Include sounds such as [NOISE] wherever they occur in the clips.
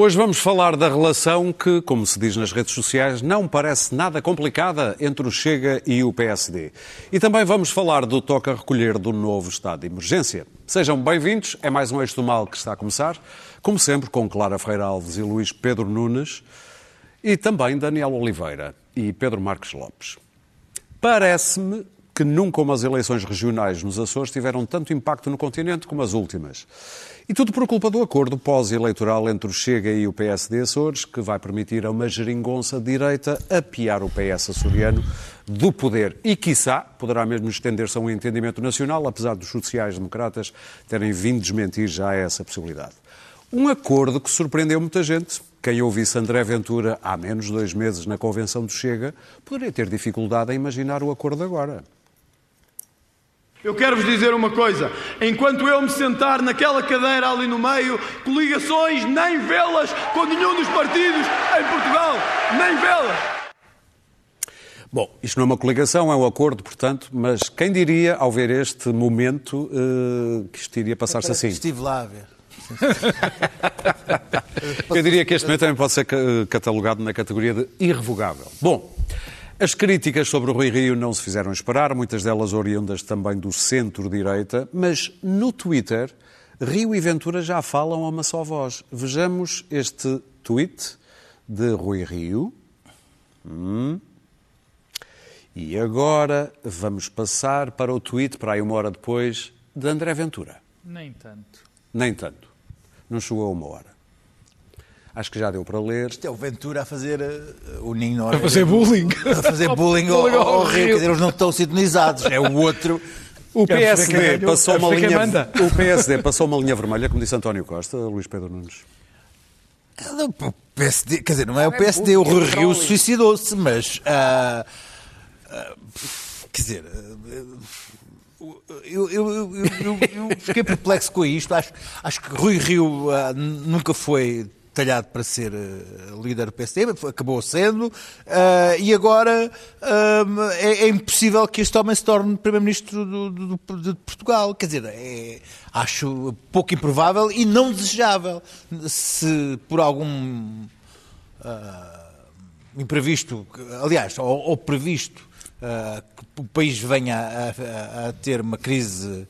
Hoje vamos falar da relação que, como se diz nas redes sociais, não parece nada complicada entre o Chega e o PSD. E também vamos falar do toque a recolher do novo estado de emergência. Sejam bem-vindos, é mais um Eixo do Mal que está a começar, como sempre com Clara Freire Alves e Luís Pedro Nunes, e também Daniel Oliveira e Pedro Marques Lopes. Parece-me que nunca umas eleições regionais nos Açores tiveram tanto impacto no continente como as últimas. E tudo por culpa do acordo pós-eleitoral entre o Chega e o PSD Açores, que vai permitir a uma geringonça direita apiar o PS açoriano do poder. E, quiçá, poderá mesmo estender-se a um entendimento nacional, apesar dos sociais-democratas terem vindo desmentir já essa possibilidade. Um acordo que surpreendeu muita gente. Quem ouvisse André Ventura há menos de dois meses na convenção do Chega poderia ter dificuldade em imaginar o acordo agora. Eu quero-vos dizer uma coisa: enquanto eu me sentar naquela cadeira ali no meio, coligações nem vê-las com nenhum dos partidos em Portugal, nem vê-las. Bom, isto não é uma coligação, é um acordo, portanto, mas quem diria, ao ver este momento, uh, que isto iria passar-se assim? Estive lá a ver. Eu diria que este momento também pode ser catalogado na categoria de irrevogável. Bom, as críticas sobre o Rui Rio não se fizeram esperar, muitas delas oriundas também do centro-direita, mas no Twitter, Rio e Ventura já falam a uma só voz. Vejamos este tweet de Rui Rio. Hum. E agora vamos passar para o tweet, para aí uma hora depois, de André Ventura. Nem tanto. Nem tanto. Não chegou a uma hora. Acho que já deu para ler. Isto é o Ventura a fazer uh, o Ninho A fazer bullying. A fazer bullying [LAUGHS] ao, ao, ao Rio. Quer dizer, eles não estão sintonizados. É o outro. O PSD, passou uma linha, [LAUGHS] o PSD [LAUGHS] passou uma linha vermelha, como disse António Costa, Luís Pedro Nunes. O PSD, quer dizer, não é o PSD, o Rui Rio suicidou-se, mas. Uh, uh, quer dizer. Uh, eu, eu, eu, eu, fiquei perplexo com isto. Acho, acho que Rui Rio nunca foi talhado para ser uh, líder do PSD, acabou sendo, uh, e agora uh, é, é, impossível que este homem se torne Primeiro-Ministro de Portugal. Quer dizer, é, acho pouco improvável e não desejável. Se por algum imprevisto, aliás, ou, ou previsto, que o país venha a, a, a ter uma crise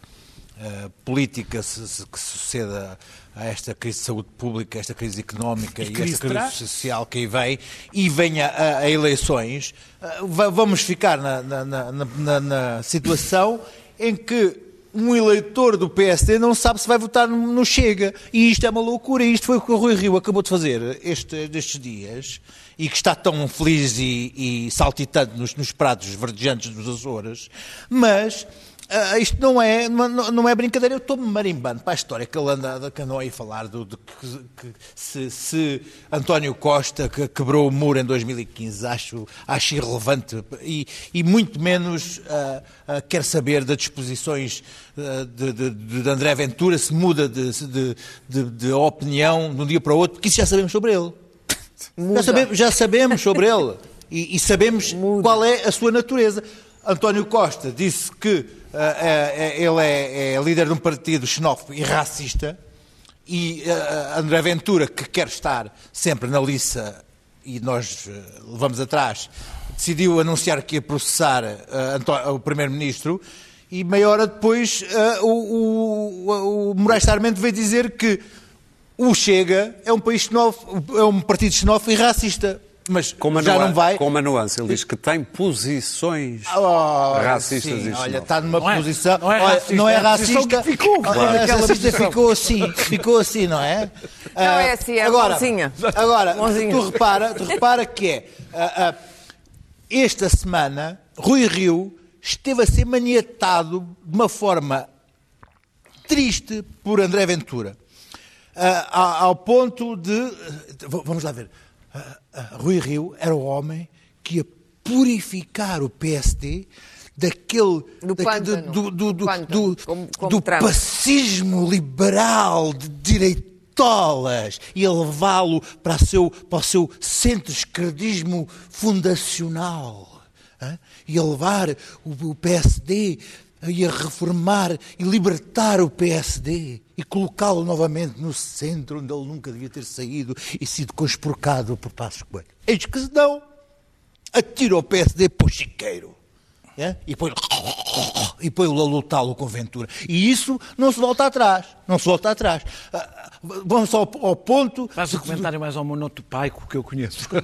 política que suceda a esta crise de saúde pública, esta crise económica e, e esta crise traz? social que aí vem e venha a, a eleições, uh, vamos ficar na, na, na, na, situação em que um eleitor do PSD não sabe se vai votar no Chega. E isto é uma loucura. E isto foi o que o Rui Rio acabou de fazer este, destes dias e que está tão feliz e, e saltitante nos, nos prados verdejantes dos Açores. Mas Uh, isto não é, não, não é brincadeira, eu estou-me marimbando para a história que ele anda, que andou aí a falar do, de que, que se, se, António Costa que quebrou o muro em 2015, acho, acho irrelevante e, e muito menos uh, uh, quer saber das disposições de, de, de, André Ventura, se muda de, de, opinião de um dia para o outro, porque isso já sabemos sobre ele. Já sabemos, já sabemos, sobre ele e, e sabemos Muda. qual é a sua natureza. António Costa disse que ele é, é, líder de um partido xenófobo e racista, e André Ventura, que quer estar sempre na liça, e nós levamos atrás, decidiu anunciar que ia processar o Primeiro-Ministro, e meia hora depois o, o, o Moraes Sarmento veio dizer que o Chega é um país xenófobo, é um partido xenófobo e racista. Mas com já não vai. Com uma nuance, ele diz que tem posições oh, racistas. Sim, olha, está numa não é- posição. É, não é racista. Não é racista. Ficou, claro. é racista ficou assim. Ficou assim, não é? Não uh, é assim, é agora, bonzinha. Agora, bonzinha. Tu, repara, tu repara que é. Uh, uh, esta semana, Rui Rio esteve a ser maniatado de uma forma triste por André Ventura. ao ponto de. Vamos lá ver Rui Rio era o homem que ia purificar o PSD daquele do, daquele, do, do, do, do, como, como do passismo liberal de direitolas e levá-lo para, para o seu centro-esquerdismo fundacional. Hein? E levar o, o PSD ia reformar e libertar o PSD e colocá-lo novamente no centro onde ele nunca devia ter saído e sido conspurcado por Passos Coelho. Eis que se não, atira o PSD para o chiqueiro. É? E põe [LAUGHS] e põe-o a lutá-lo com Ventura. E isso não se volta atrás. Não se volta atrás. Ah, vamos ao, ao ponto. Faz o comentário mais ao monotopaico que eu conheço. [LAUGHS]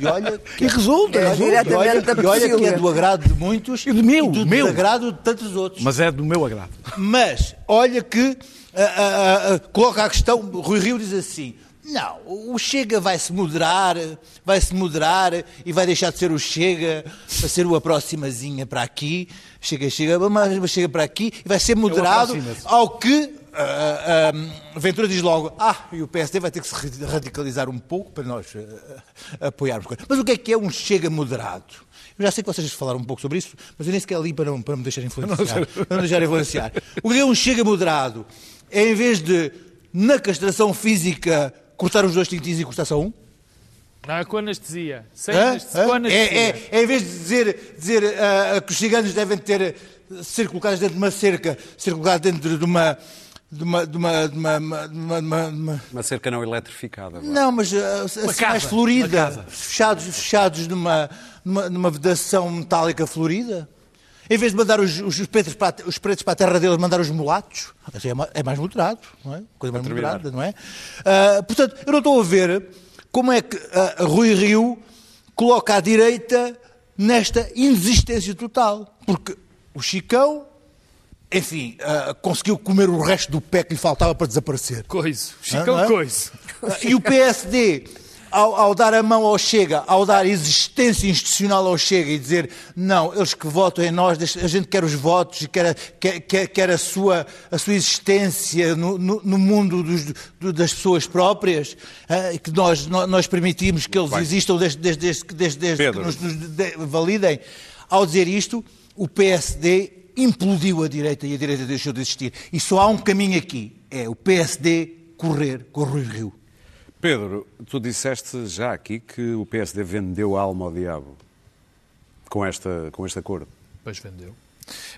E olha. Que, e resulta, é, resulta. E olha, e olha que é do agrado de muitos e do meu, e do meu. desagrado de tantos outros. Mas é do meu agrado. Mas olha que uh, uh, uh, coloca a questão. Rui Rio diz assim: não, o Chega vai se moderar, vai se moderar e vai deixar de ser o Chega para ser o aproximazinha para aqui. Chega, chega, mas chega para aqui e vai ser moderado ao que uh, uh, Ventura diz logo: Ah, e o PSD vai ter que se radicalizar um pouco para nós uh, apoiarmos. Mas o que é que é um Chega moderado? Eu já sei que vocês falaram um pouco sobre isso, mas eu nem sequer li para, não, para me deixar [LAUGHS] influenciar. para me deixar influenciar. O que é um Chega moderado? É em vez de, na castração física, cortar os dois tintins e cortar só um? Não, é com anestesia. Sem anestesia. Com anestesia. É, é, é, em vez de dizer, dizer uh, que os ciganos devem ter, ser colocados dentro de uma cerca, ser colocados dentro de uma. De uma, de uma, de uma, uma, uma, uma cerca não eletrificada. Agora. Não, mas uh, assim, casa, mais florida. Fechados, fechados numa, numa, numa vedação metálica florida. Em vez de mandar os, os, pretos, para, os pretos para a terra deles, mandar os mulatos. Assim é, mais moderado, não é? Coisa mais moderada, não é? Uh, portanto, eu não estou a ver como é que uh, Rui Rio coloca a direita nesta inexistência total. Porque o Chicão, enfim, uh, conseguiu comer o resto do pé que lhe faltava para desaparecer. Coiso. Chicão, ah, coiso. e o PSD ao, ao, dar a mão ao Chega, ao dar existência institucional ao Chega e dizer não, eles que votam em nós, a gente quer os votos e quer, quer, quer, quer a, sua, a sua existência no, no, no mundo dos, do, das pessoas próprias, uh, que nós, nós permitimos que eles existam desde, desde, desde, desde, desde que nos, nos de, validem. Ao dizer isto, o PSD implodiu a direita e a direita deixou de existir. E só há um caminho aqui, é o PSD correr com o Rui Rio. Pedro, tu disseste já aqui que o PSD vendeu a alma ao diabo com, esta, com este acordo. Pois vendeu.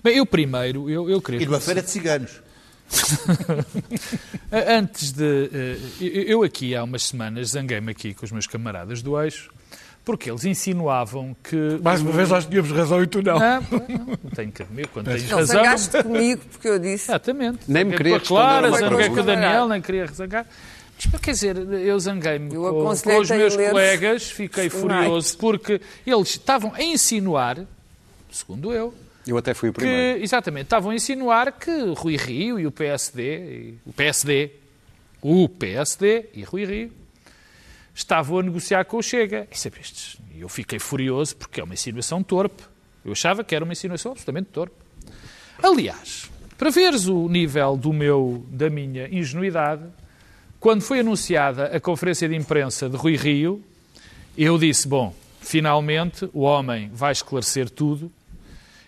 Bem, eu primeiro, eu, eu queria... E numa feira de ciganos. [LAUGHS] Antes de... Eh, eu aqui, há umas semanas, zanguei-me aqui com os meus camaradas do Eixo, porque eles insinuavam que... Mais uma vez nós tínhamos razão e tu não. Não, não tenho que admitir, quando tens não, razão... Não, comigo porque eu disse... Exatamente. Nem me queria responder Clara, zanguei com o Daniel, nem queria zangar. Quer dizer, eu zanguei-me com, com, os meus colegas, fiquei furioso, porque eles estavam a insinuar, segundo eu, eu até fui o primeiro. Que, exatamente, estavam a insinuar que Rui Rio e o PSD, o PSD, o PSD e Rui Rio, estavam a negociar com o Chega. E eu fiquei furioso porque é uma insinuação torpe. Eu achava que era uma insinuação absolutamente torpe. Aliás, para veres o nível do meu, da minha ingenuidade, quando foi anunciada a conferência de imprensa de Rui Rio, eu disse: bom, finalmente o homem vai esclarecer tudo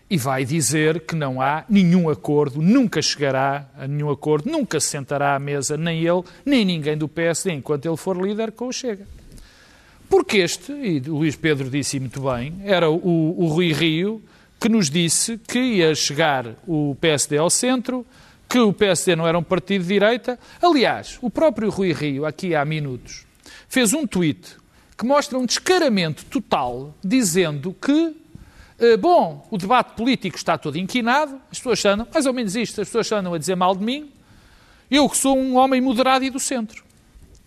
e vai dizer que não há nenhum acordo, nunca chegará a nenhum acordo, nunca se sentará à mesa, nem ele, nem ninguém do PSD, enquanto ele for líder com o Chega. Porque este, e o Luís Pedro disse muito bem, era o, o Rui Rio que nos disse que ia chegar o PSD ao centro, que o PSD não era um partido de direita. Aliás, o próprio Rui Rio, aqui há minutos, fez um tweet que mostra um descaramento total, dizendo que, eh, bom, o debate político está todo inquinado, as pessoas andam, mais ou menos isto, as pessoas andam a dizer mal de mim, eu que sou um homem moderado e do centro.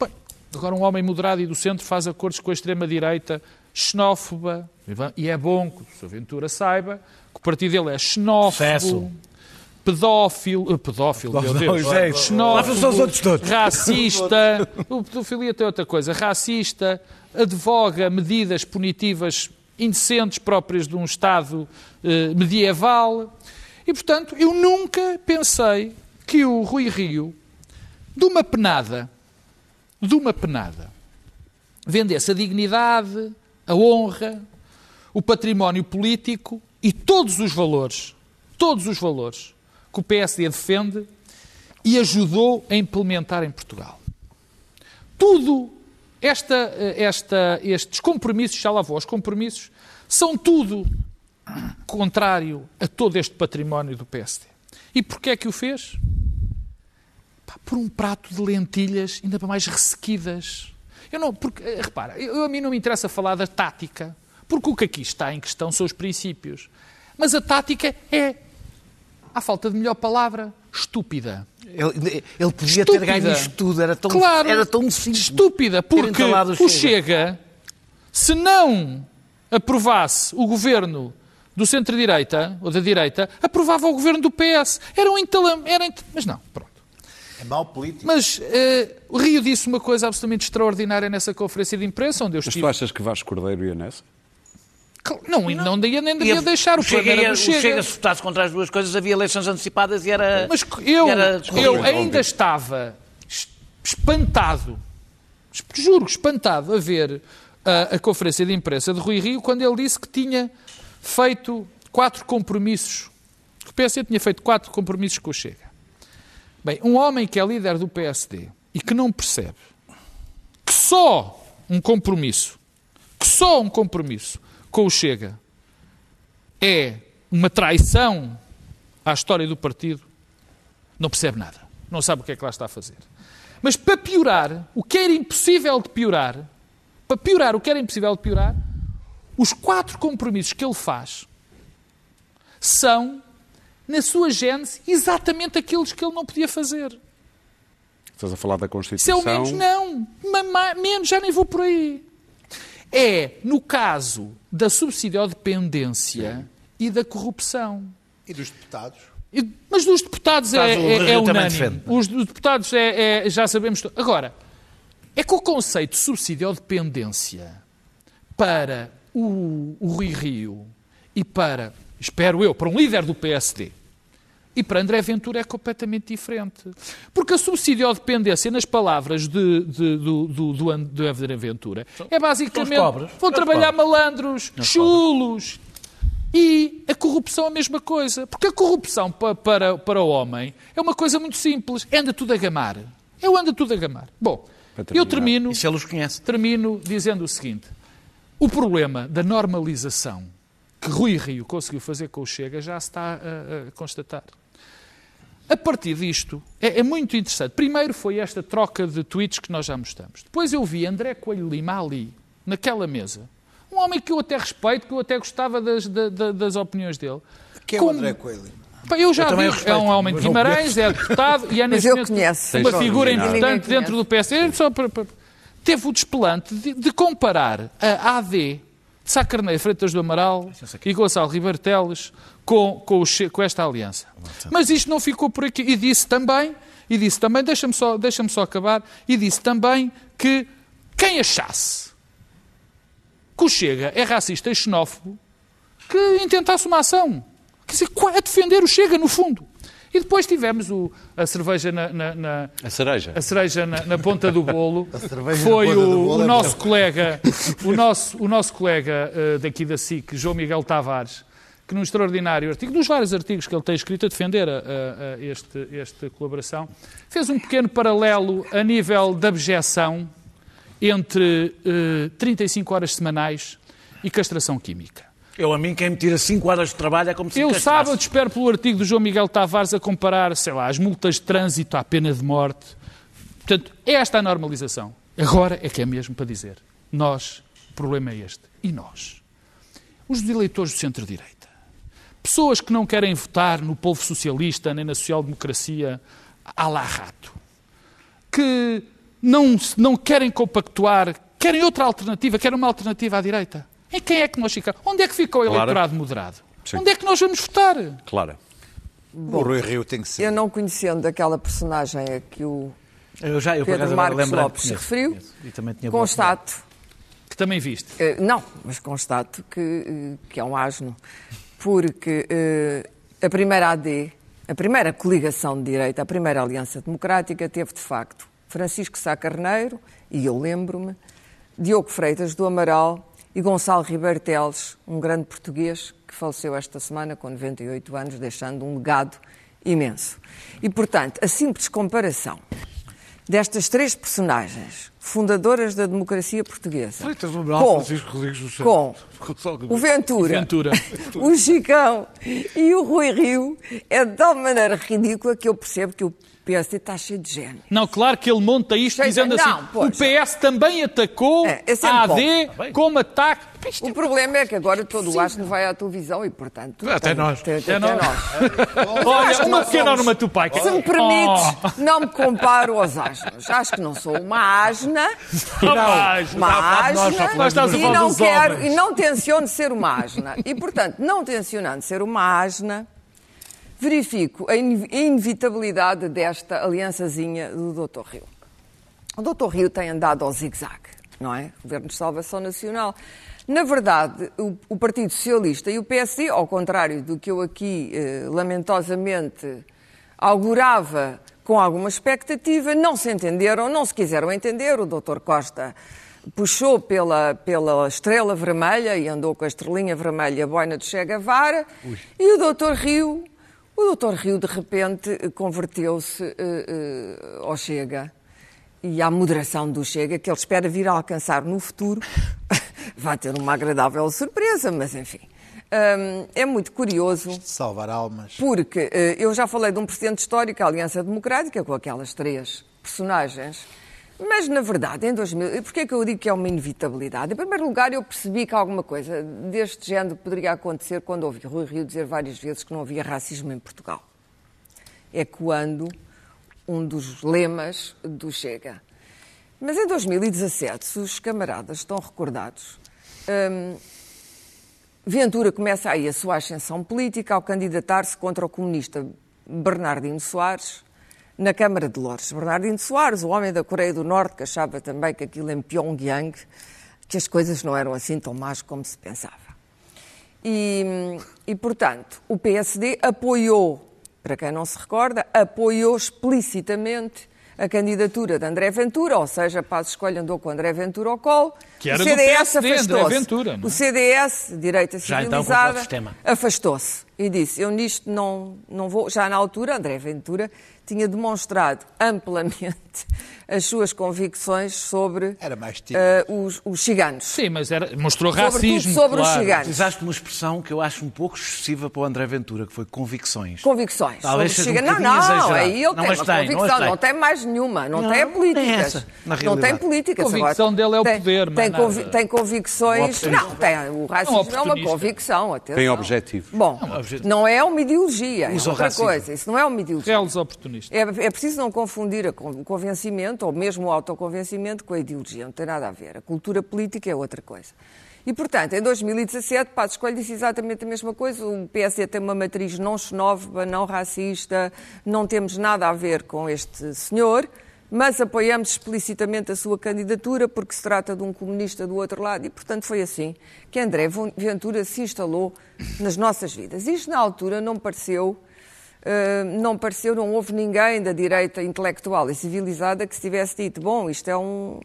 Bem, agora um homem moderado e do centro faz acordos com a extrema-direita xenófoba, e é bom que o Sr. Ventura saiba que o partido dele é xenófobo. Cesso pedófilo, eh, pedófilo, meu Deus, é xenófobo, racista, o pedofilia tem outra coisa, racista, advoga medidas punitivas indecentes próprias de um Estado eh, medieval. E, portanto, eu nunca pensei que o Rui Rio, de uma penada, de uma penada, vendesse a dignidade, a honra, o património político e todos os valores, todos os valores que o PSD defende e ajudou a implementar em Portugal. Tudo, esta, esta, estes compromissos, já lá vou, os compromissos, são tudo contrário a todo este património do PSD. E porquê é que o fez? Por um prato de lentilhas ainda mais ressequidas. Eu não, porque, eh, repara, eu, a mim não me interessa falar da tática, porque o que aqui está em questão são os princípios. Mas a tática é, à falta de melhor palavra, estúpida. Ele, ele podia Estúpida. ter ganho isto tudo, era tão, Claro, era tão simples. estúpida, porque o o Chega, se não aprovasse o governo do centro-direita, ou da direita, aprovava o governo do PS. Era um entalam... Era ent... Mas não, pronto. É mau político. Mas o Rio disse uma coisa absolutamente extraordinária nessa conferência de imprensa, onde eu Mas estive... tu achas que Vasco Cordeiro ia nessa? Não, e não, devia, nem devia Ia- deixar o Chega, problema ia- era do Chega. O Chega, se votasse contra as duas coisas, havia eleições antecipadas e era. Mas eu, era eu ainda estava es- espantado, es- juro, espantado a ver a, a conferência de imprensa de Rui Rio quando ele disse que tinha feito quatro compromissos. que O PSD tinha feito quatro compromissos com o Chega. Bem, um homem que é líder do PSD e que não percebe que só um compromisso, que só um compromisso com o Chega é uma traição à história do partido, não percebe nada. Não sabe o que é que lá está a fazer. Mas para piorar, o que era impossível de piorar, para piorar o que era impossível de piorar, os quatro compromissos que ele faz são, na sua gênese, exatamente aqueles que ele não podia fazer. Estás a falar da Se é Constituição. o menos, não. Menos, já nem vou por aí. É no caso da subsidiodependência e da corrupção. E dos deputados? E- Mas dos deputados é, é, é unânime. Os dos deputados é, é- já sabemos. to- Agora, é que o conceito de subsidiodependência para o, o Rui Rio e para, espero eu, para um líder do PSD e para André Ventura é completamente diferente. Porque a subsidiodependência, nas palavras de, de- do, do, do, do André Ventura, é basicamente vão trabalhar malandros, chulos. E a corrupção é a mesma coisa. Porque a corrupção pa- para, para o homem é uma coisa muito simples. Anda tudo a gamar. Eu ando tudo a gamar. Bom, Para eu termino, Isso ele os conhece. termino dizendo o seguinte. O problema da normalização que Rui Rio conseguiu fazer com o Chega já se está a, a constatar. A partir disto, é, é muito interessante. Primeiro foi esta troca de tweets que nós já mostramos. Depois eu vi André Coelho Lima ali, naquela mesa. Um homem que eu até respeito, que eu até gostava das, da- da- das opiniões dele. Que é Com- o André Coelho? Pá, Eu já Eu vi, respeito, é um homem de Guimarães, é deputado e é neste eu momento conheço. uma figura importante dentro do PSD. Só para- para- Teve o desplante de, de comparar a AD de Sá Carneiro Freitas do Amaral e Gonçalo Ribeiro Teles com, com, o com esta aliança. Mas isto não ficou por aqui. E disse também, e disse também, deixa-me só, deixa só acabar, e disse também que quem achasse que o Chega é racista e xenófobo, que intentasse uma ação. Quer dizer, a defender o Chega, no fundo. E depois tivemos o- a cerveja na, na- na- A cereja. a cereja na, na ponta do bolo. [LAUGHS] cerveja Foi na ponta o, do bolo o é nosso colega, o nosso, o nosso colega eh, daqui da SIC, João Miguel Tavares, que num extraordinário artigo, dos vários artigos que ele tem escrito a defender a, a- a este, esta colaboração, fez um pequeno paralelo a nível de abjeção entre eh, 35 horas semanais e castração química. Eu, a mim, quem me tira 5 horas de trabalho é como se Eu castrasse. sábado espero pelo artigo do João Miguel Tavares a comparar, sei lá, as multas de trânsito à pena de morte. Portanto, é esta a normalização. Agora é que é mesmo para dizer. Nós, o problema é este. E nós? Os eleitores do centro-direita. Pessoas que não querem votar no povo socialista nem na social-democracia à la rato. Que não, não querem compactuar, querem outra alternativa, querem uma alternativa à direita. Em quem é que nós ficamos? Onde é que fica o Claro. eleitorado moderado? Sim. Onde é que nós vamos votar? Clara. o Rui Rio tem que ser. Eu não conhecendo aquela personagem a que o Eu já, eu Pedro Marcos Lopes se conheço, referiu, conheço. E também tinha constato, Que também viste. eh, não, mas constato que, eh, que é um asno, porque eh, a primeira AD, a primeira coligação de direita, a primeira Aliança Democrática, teve de facto Francisco Sá Carneiro, e eu lembro-me, Diogo Freitas do Amaral e Gonçalo Ribeiro Teles, um grande português que faleceu esta semana com 98 anos, deixando um legado imenso. E, portanto, a simples comparação destas três personagens fundadoras da democracia portuguesa. Freitas Com- Francisco Rodrigues do Santos. [LAUGHS] com o. Ventura, Ventura. [LAUGHS] o Chicão e o Rui Rio é de tal maneira ridícula que eu percebo que o PSD está cheio de gênio. Não, claro que ele monta isto Sei, dizendo não, assim: pois. o PS também atacou É, é a bom. AD como ataque. Isto O problema é que agora todo o asno vai à televisão e, portanto... Até nós. Até até nós. [LAUGHS] Olha, uma não pequena onomatopeia. Se me Oh. permites, não me comparo aos asnos. Acho que não sou uma asna, [LAUGHS] Rapaz, uma asna e não quero e não tenciono ser uma asna. E, portanto, não tencionando ser uma asna, verifico a ine- inevitabilidade desta aliançazinha do Dr. Rio. O Dr. Rio tem andado ao zigue-zague, não é? Governo de Salvação Nacional. Na verdade, o, o Partido Socialista e o PSD, ao contrário do que eu aqui eh, lamentosamente augurava com alguma expectativa, não se entenderam, não se quiseram entender. O Dr. Costa puxou pela, pela estrela vermelha e andou com a estrelinha vermelha, a boina de Che Guevara, e o Dr. Rio, o Dr. Rio de repente converteu-se eh, eh, ao Chega e à moderação do Chega, que ele espera vir a alcançar no futuro, [LAUGHS] vai ter uma agradável surpresa, mas enfim. Hum, é muito curioso Salvar almas. porque eh, eu já falei de um precedente histórico, a Aliança Democrática, com aquelas três personagens, mas na verdade, em 2000, porquê é que eu digo que é uma inevitabilidade? Em primeiro lugar, eu percebi que alguma coisa deste género poderia acontecer quando ouvi Rui Rio dizer várias vezes que não havia racismo em Portugal. É quando um dos lemas do Chega. Mas em 2017, se os camaradas estão recordados, hum, Ventura começa aí a sua ascensão política ao candidatar-se contra o comunista Bernardino Soares na Câmara de Lourdes. Bernardino Soares, o homem da Coreia do Norte, que achava também que aquilo em Pyongyang, que as coisas não eram assim tão más como se pensava. E, e, portanto, o PSD apoiou, para quem não se recorda, apoiou explicitamente a candidatura de André Ventura, ou seja, Paz Escolha andou com André Ventura ao colo. Que era o CDS afastou-se. É? O CDS, direita então civilizada, contra o sistema. afastou-se e disse: Eu nisto não, não vou. Já na altura, André Ventura tinha demonstrado amplamente [LAUGHS] as suas convicções sobre Era mais tímido. eh, os, os ciganos. Sim, mas era, mostrou Sobretudo racismo. sobre os claro. ciganos. Utilizaste uma expressão que eu acho um pouco excessiva para o André Ventura, que foi convicções. Convicções. Talvez sobre os seja um não, não, exagerado. aí ele Não, tem uma tem, não, convicção, tem. não tem mais nenhuma, não, Não, tem a não políticas. tem essa, na não tem políticas. A convicção Agora, dele é o tem- poder, tem, convi- tem convicções. Um Não, tem, o racismo é uma convicção. Atenção. Tem objetivo. Bom, não é uma ideologia, é Usa o outra racismo. coisa. Isso não é uma ideologia. Reles oportunistas. É, é preciso não confundir o convencimento, ou mesmo o autoconvencimento, com a ideologia. Não tem nada a ver. A cultura política é outra coisa. E, portanto, em 2017, Passos Coelho disse exatamente a mesma coisa. O PSD tem uma matriz não xenófoba, não racista, não temos nada a ver com este senhor, mas apoiamos explicitamente a sua candidatura porque se trata de um comunista do outro lado. E, portanto, foi assim que André Ventura se instalou nas nossas vidas. Isto, na altura, não pareceu não pareceu, não houve ninguém da direita intelectual e civilizada que se tivesse dito, bom, isto é um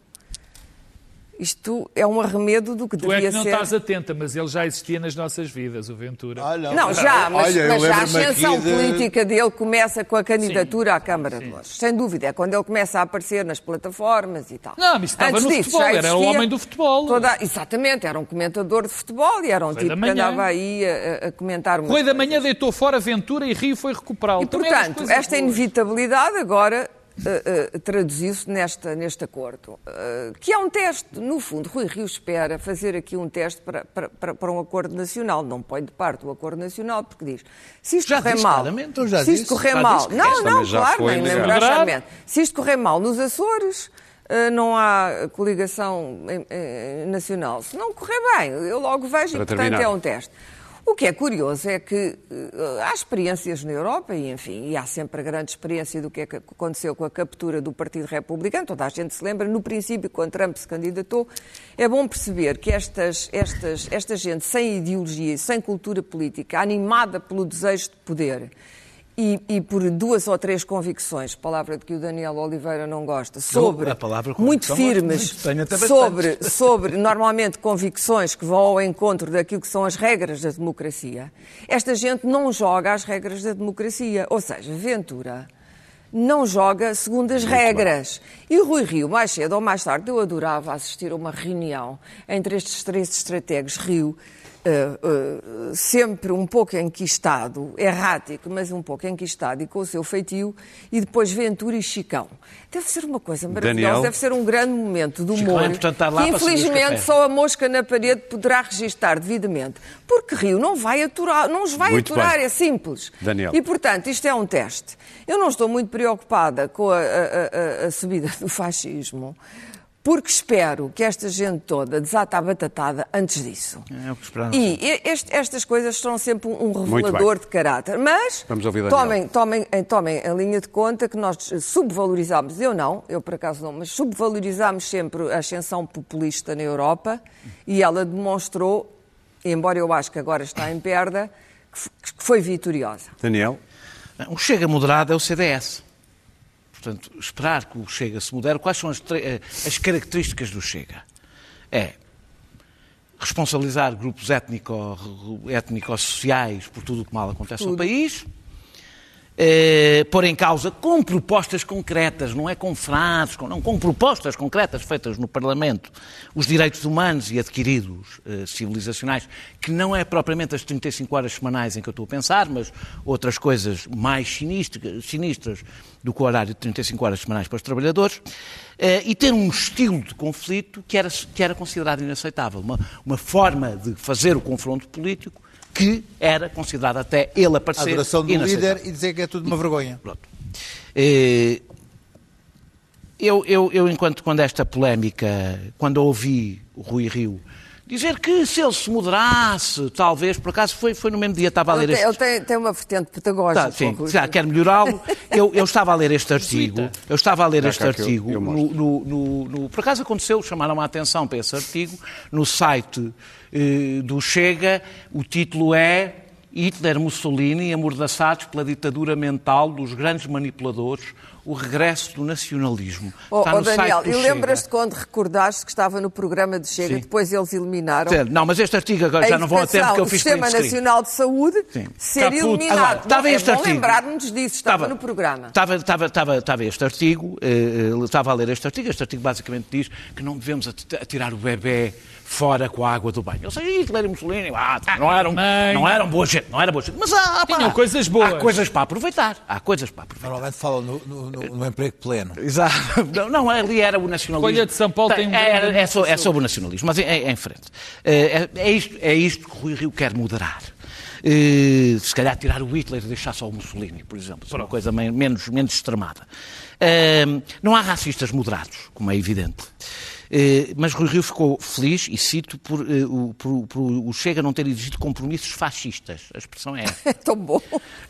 isto é um arremedo do que Tu é devia que não ser. estás atenta, mas ele já existia nas nossas vidas, o Ventura. Não, já, mas, Olha, mas já a ascensão de- política dele começa com a candidatura à Câmara de Lourdes. Sem dúvida, é quando ele começa a aparecer nas plataformas e tal. Não, mas estava Antes no disso, futebol, era o homem do futebol. toda- Exatamente, era um comentador de futebol e era um Foi tipo que andava aí a, a- comentar Correio da coisas. manhã deitou fora Ventura e Rio foi recuperá-lo. E, Também as portanto, esta boas. inevitabilidade agora eh, eh, traduziu-se nesta, neste acordo, eh, que é um teste. No fundo, Rui Rio espera fazer aqui um teste para, para, para, para um acordo nacional. Não põe de parte o acordo nacional, porque diz, se isto Já correr disse mal... já se isto disse. correr Já mal... Não, não, claro, nem emborrachamente. Se isto correr mal nos Açores... Não há coligação nacional. Se não correr bem, eu logo vejo e, Para portanto, terminar. é um teste. O que é curioso é que eh, há experiências na Europa, e enfim, e há sempre a grande experiência do que é que aconteceu com a captura do Partido Republicano. Toda a gente se lembra, no princípio, quando Trump se candidatou, é bom perceber que estas, estas, esta gente sem ideologia sem cultura política, animada pelo desejo de poder, e, e por duas ou três convicções, palavra de que o Daniel Oliveira não gosta, sobre muito firmes, muito, sobre, sobre normalmente convicções que vão ao encontro daquilo que são as regras da democracia, esta gente não joga as regras da democracia. Ou seja, Ventura não joga segundo as regras. E o Rui Rio, mais cedo ou mais tarde, eu adorava assistir a uma reunião entre estes três estrategas Rio, eh, sempre um pouco enquistado, errático, mas um pouco enquistado e com o seu feitio, e depois Ventura e Chicão. Deve ser uma coisa maravilhosa, Daniel? deve ser um grande momento do Chicão humor, é que infelizmente só a mosca na parede poderá registar devidamente. Porque Rio não vai aturar, não os vai Muito aturar, bem. é simples. Daniel. E, portanto, isto é um teste. Eu não estou muito preocupada com a, a- a- a subida do fascismo, porque espero que esta gente toda desata a batatada antes disso. É o que esperamos. E este- estas coisas são sempre um revelador de caráter. Mas Vamos ouvir Daniel. tomem, tomem, eh, tomem a linha de conta que nós subvalorizamos, eu não, eu por acaso não, mas subvalorizamos sempre a ascensão populista na Europa e ela demonstrou, embora eu acho que agora está em perda, que foi vitoriosa. Daniel? O Chega moderado é o CDS. Portanto, esperar que o Chega se modere. Quais são as, eh, as características do Chega? É responsabilizar grupos étnico- étnico-sociais por tudo o que mal acontece no país. Eh, pôr em causa com propostas concretas, não é com frases, com, não, com propostas concretas feitas no Parlamento, os direitos humanos e adquiridos eh, civilizacionais, que não é propriamente as 35 horas semanais em que eu estou a pensar, mas outras coisas mais sinistras, sinistras do que o horário de 35 horas semanais para os trabalhadores, eh, e ter um estilo de conflito que era, que era considerado inaceitável, uma, uma forma de fazer o confronto político que era considerada até ele A aparecer adoração do líder e dizer que é tudo uma vergonha. Pronto. Eh, Eu, eu, eu, enquanto quando esta polémica, quando ouvi o Rui Rio dizer que se ele se moderasse, talvez, por acaso foi, foi no mesmo dia, estava a ler Ele tem, este... ele tem, tem uma vertente pedagógica. Tá, sim, já quer melhorá-lo. Eu, eu estava a ler este artigo. Eu estava a ler este artigo. no- no- no- por acaso aconteceu, chamaram a atenção para esse artigo. No site eh, do Chega, o título é Hitler, Mussolini, amordaçados pela ditadura mental dos grandes manipuladores, o regresso do nacionalismo. Oh, Está oh, no site Daniel, do e lembras-te quando recordaste que estava no programa de Chega, Sim. depois eles eliminaram Certo. Não, mas este artigo agora já não vão a tempo educação, que eu fiz Sistema print screen. Nacional de Saúde Sim. ser eliminado. Agora, estava este é bom artigo. lembrar-nos disso, estava, no programa. Estava, estava, estava, estava este artigo, eh, eh, estava a ler este artigo. Este artigo basicamente diz que não devemos at- atirar o bebê fora com a água do banho. Eu sei, Hitler e Mussolini, ah, não, eram, não eram boa gente, não era boa gente. Mas há, pá, Tinham coisas boas. Há coisas para aproveitar. Há coisas para aproveitar. Normalmente falam no, no- no- no emprego pleno. Exato. [LAUGHS] Não, não, ali era o nacionalismo. Folha de São Paulo tem um é, grande é, só- é sobre o nacionalismo, mas é, é em frente. É, é, isto, é isto que o Rui Rio quer moderar. Eh, se calhar tirar o Hitler e deixar só o Mussolini, por exemplo. É uma coisa men- menos, menos extremada. Eh, não há racistas moderados, como é evidente. Eh, mas Rui Rio ficou feliz, e cito, por, eh, o, por- por o Chega não ter exigido compromissos fascistas. A expressão é essa. [LAUGHS] É tão bom.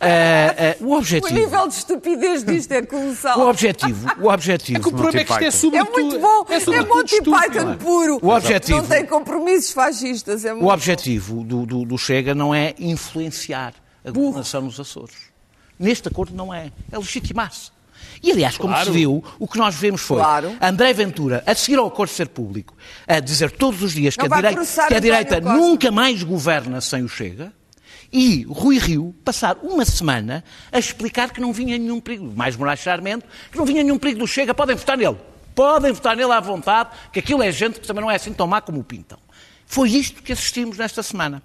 Eh, eh, o O objetivo... nível de estupidez disto é O colossal. objetivo, o objetivo... É que o problema é que isto é É sobretudo... muito bom. É, sobretudo Monty estúpido. Python puro. O objetivo- Não tem compromissos fascistas. É O objetivo do, do- do Chega não é influenciar a governação nos Açores. Neste acordo não é. É legitimar-se. E, aliás, como Claro. se viu, o que nós vemos foi Claro. André Ventura, a seguir ao acordo de ser público, a dizer todos os dias que a, vai direi- processar que a direita nunca mais governa sem o Chega, e Rui Rio passar uma semana a explicar que não vinha nenhum perigo, mais Moraes Charmente, que não vinha nenhum perigo do Chega, podem votar nele. Podem votar nele à vontade, que aquilo é gente que também não é assim tão má como o pintam. Foi isto que assistimos nesta semana.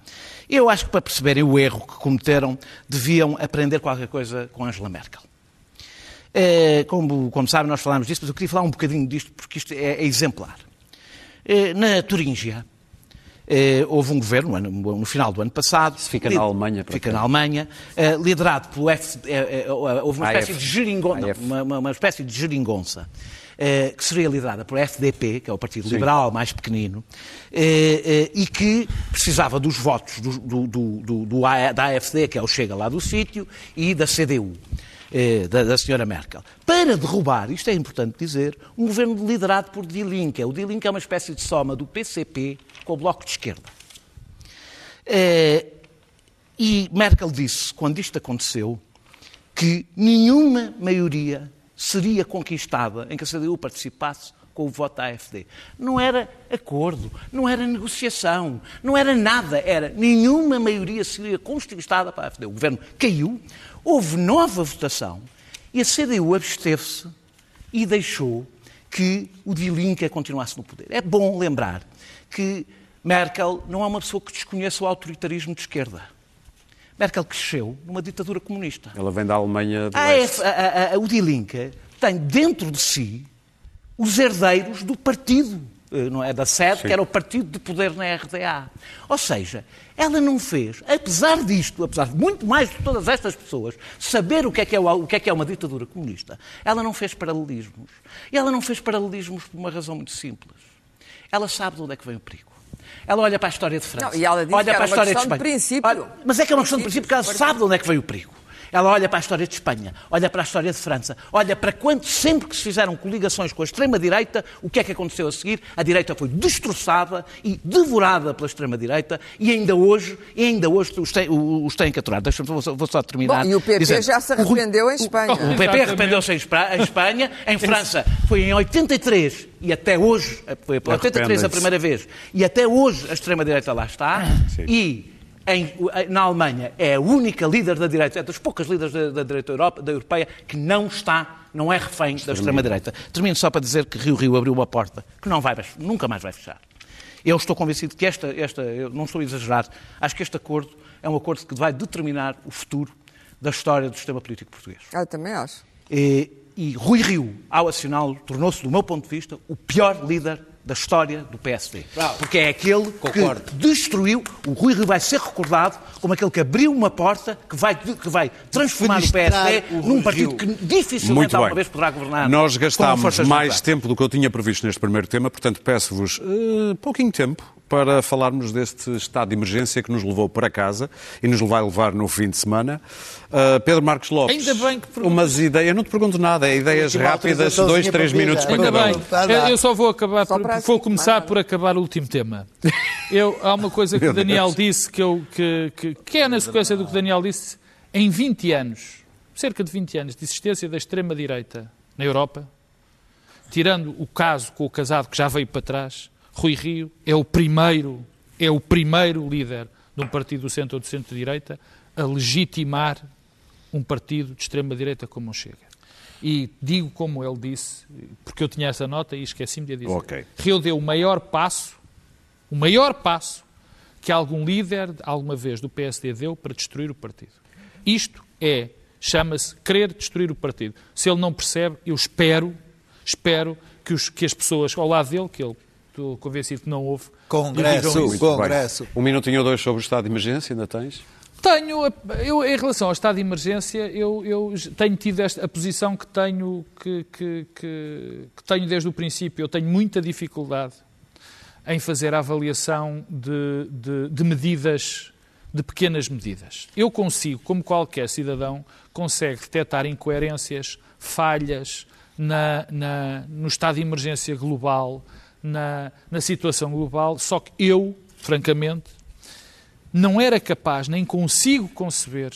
Eu acho que para perceberem o erro que cometeram, deviam aprender qualquer coisa com Angela Merkel. Eh, como, como sabem, nós falámos disto, mas eu queria falar um bocadinho disto porque isto é, é exemplar. Eh, na Turíngia, eh, houve um governo, no, final do ano passado. Isso fica na Alemanha, Fica na Alemanha, liderado pelo F. houve uma espécie de geringonça, uma, uma- espécie de geringonça. que seria liderada pelo FDP, que é o Partido Liberal mais pequenino, e que precisava dos votos do, do- do- da AFD, que é o Chega lá do sítio, e da CDU eh, da, da senhora Merkel, para derrubar, isto é importante dizer, um governo liderado por Die Linke. O Die Linke é uma espécie de soma do PCP com o Bloco de Esquerda. Eh, e Merkel disse, quando isto aconteceu, que nenhuma maioria seria conquistada em que a CDU participasse com o voto da AFD. Não era acordo, não era negociação, não era nada, era nenhuma maioria seria conquistada para a AFD. O governo caiu, houve nova votação E a CDU absteve-se e deixou que o Die Linke continuasse no poder. É bom lembrar que Merkel não é uma pessoa que desconheça o autoritarismo de esquerda. Merkel cresceu numa ditadura comunista. Ela vem da Alemanha do A. AF, a, a, a, o Die Linke tem dentro de si os herdeiros do partido, eh, não é da sede, que era o partido de poder na RDA. Ou seja, ela não fez, apesar disto, apesar de muito mais de todas estas pessoas saber o que é que é, o, o que é, que é uma ditadura comunista, ela não fez paralelismos. E ela não fez paralelismos por uma razão muito simples. Ela sabe de onde é que vem o perigo. Ela olha para a história de França. Não, e ela disse olha que era para a história de questão de Espanha. princípio. Olha, mas é que é uma questão de Princípio, princípio que ela sabe de onde é que veio o perigo. Ela olha para a história de Espanha, olha para a história de França, olha para quando sempre que se fizeram coligações com a extrema-direita, o que é que aconteceu a seguir? A direita foi destroçada e devorada pela extrema-direita e ainda hoje, e ainda hoje os têm, os têm que aturar. Deixa-me, vou, só- vou só terminar. Bom, e o PP dizendo, já se o arrependeu em Espanha. O PP Exatamente. arrependeu-se em Espa- em Espanha, em França foi em 83 e até hoje, foi pela 83 a primeira vez, e até hoje a extrema-direita lá está, Sim. e em- na Alemanha é a única líder da direita, é das poucas líderes da, da direita Europa- da europeia que não está, não é refém da extrema-direita. Termino só para dizer que Rio Rio abriu uma porta que não vai, nunca mais vai fechar. Eu estou convencido que esta, esta, eu não estou a exagerar, acho que este acordo é um acordo que vai determinar o futuro da história do sistema político português. Ah, eu também acho. E, e Rui Rio, ao assiná-lo, tornou-se, do meu ponto de vista, o pior líder da história do PSD. Porque é aquele Concordo. que destruiu, o Rui Rio vai ser recordado como aquele que abriu uma porta que vai, que vai transformar o Fenestrar PSD o num partido que dificilmente Muito alguma bem. vez poderá governar. Nós gastámos mais tempo do que eu tinha previsto neste primeiro tema, portanto peço-vos eh, pouquinho tempo para falarmos deste estado de emergência que nos levou para casa e nos vai levar no fim de semana. Uh, Pedro Marcos Lopes, Ainda bem que perguntas. umas ideias, eu não te pergunto nada, é ideias rápidas, dois, três para minutos para. Ainda cada bem, um. Eu só vou acabar, Só por- vou assim, começar por acabar o último tema. [LAUGHS] Eu, há uma coisa que o Daniel Deus. disse que, eu, que, que, que é na sequência do que o Daniel disse. Em 20 anos, cerca de 20 anos de existência da extrema-direita na Europa, tirando o caso com o casado que já veio para trás, Rui Rio é o primeiro, é o primeiro líder de um partido do centro ou do centro-direita a legitimar um partido de extrema-direita como o Chega. E digo como ele disse, porque eu tinha essa nota e esqueci-me de a dizer. Ok. Rio deu o maior passo, o maior passo que algum líder alguma vez do PSD deu para destruir o partido. Isto é, chama-se querer destruir o partido. Se ele não percebe, eu espero, espero que, os- que as pessoas ao lado dele, que ele estou convencido que não houve, Congresso. Congresso. Um minutinho ou dois sobre o estado de emergência, ainda tens? Tenho, eu, em relação ao estado de emergência, eu, eu tenho tido esta, a posição que tenho, que, que, que, que tenho desde o princípio. Eu tenho muita dificuldade em fazer a avaliação de, de, de medidas, de pequenas medidas. Eu consigo, como qualquer cidadão, consegue detectar incoerências, falhas na, na, no estado de emergência global, na, na situação global, só que eu, francamente, não era capaz, nem consigo conceber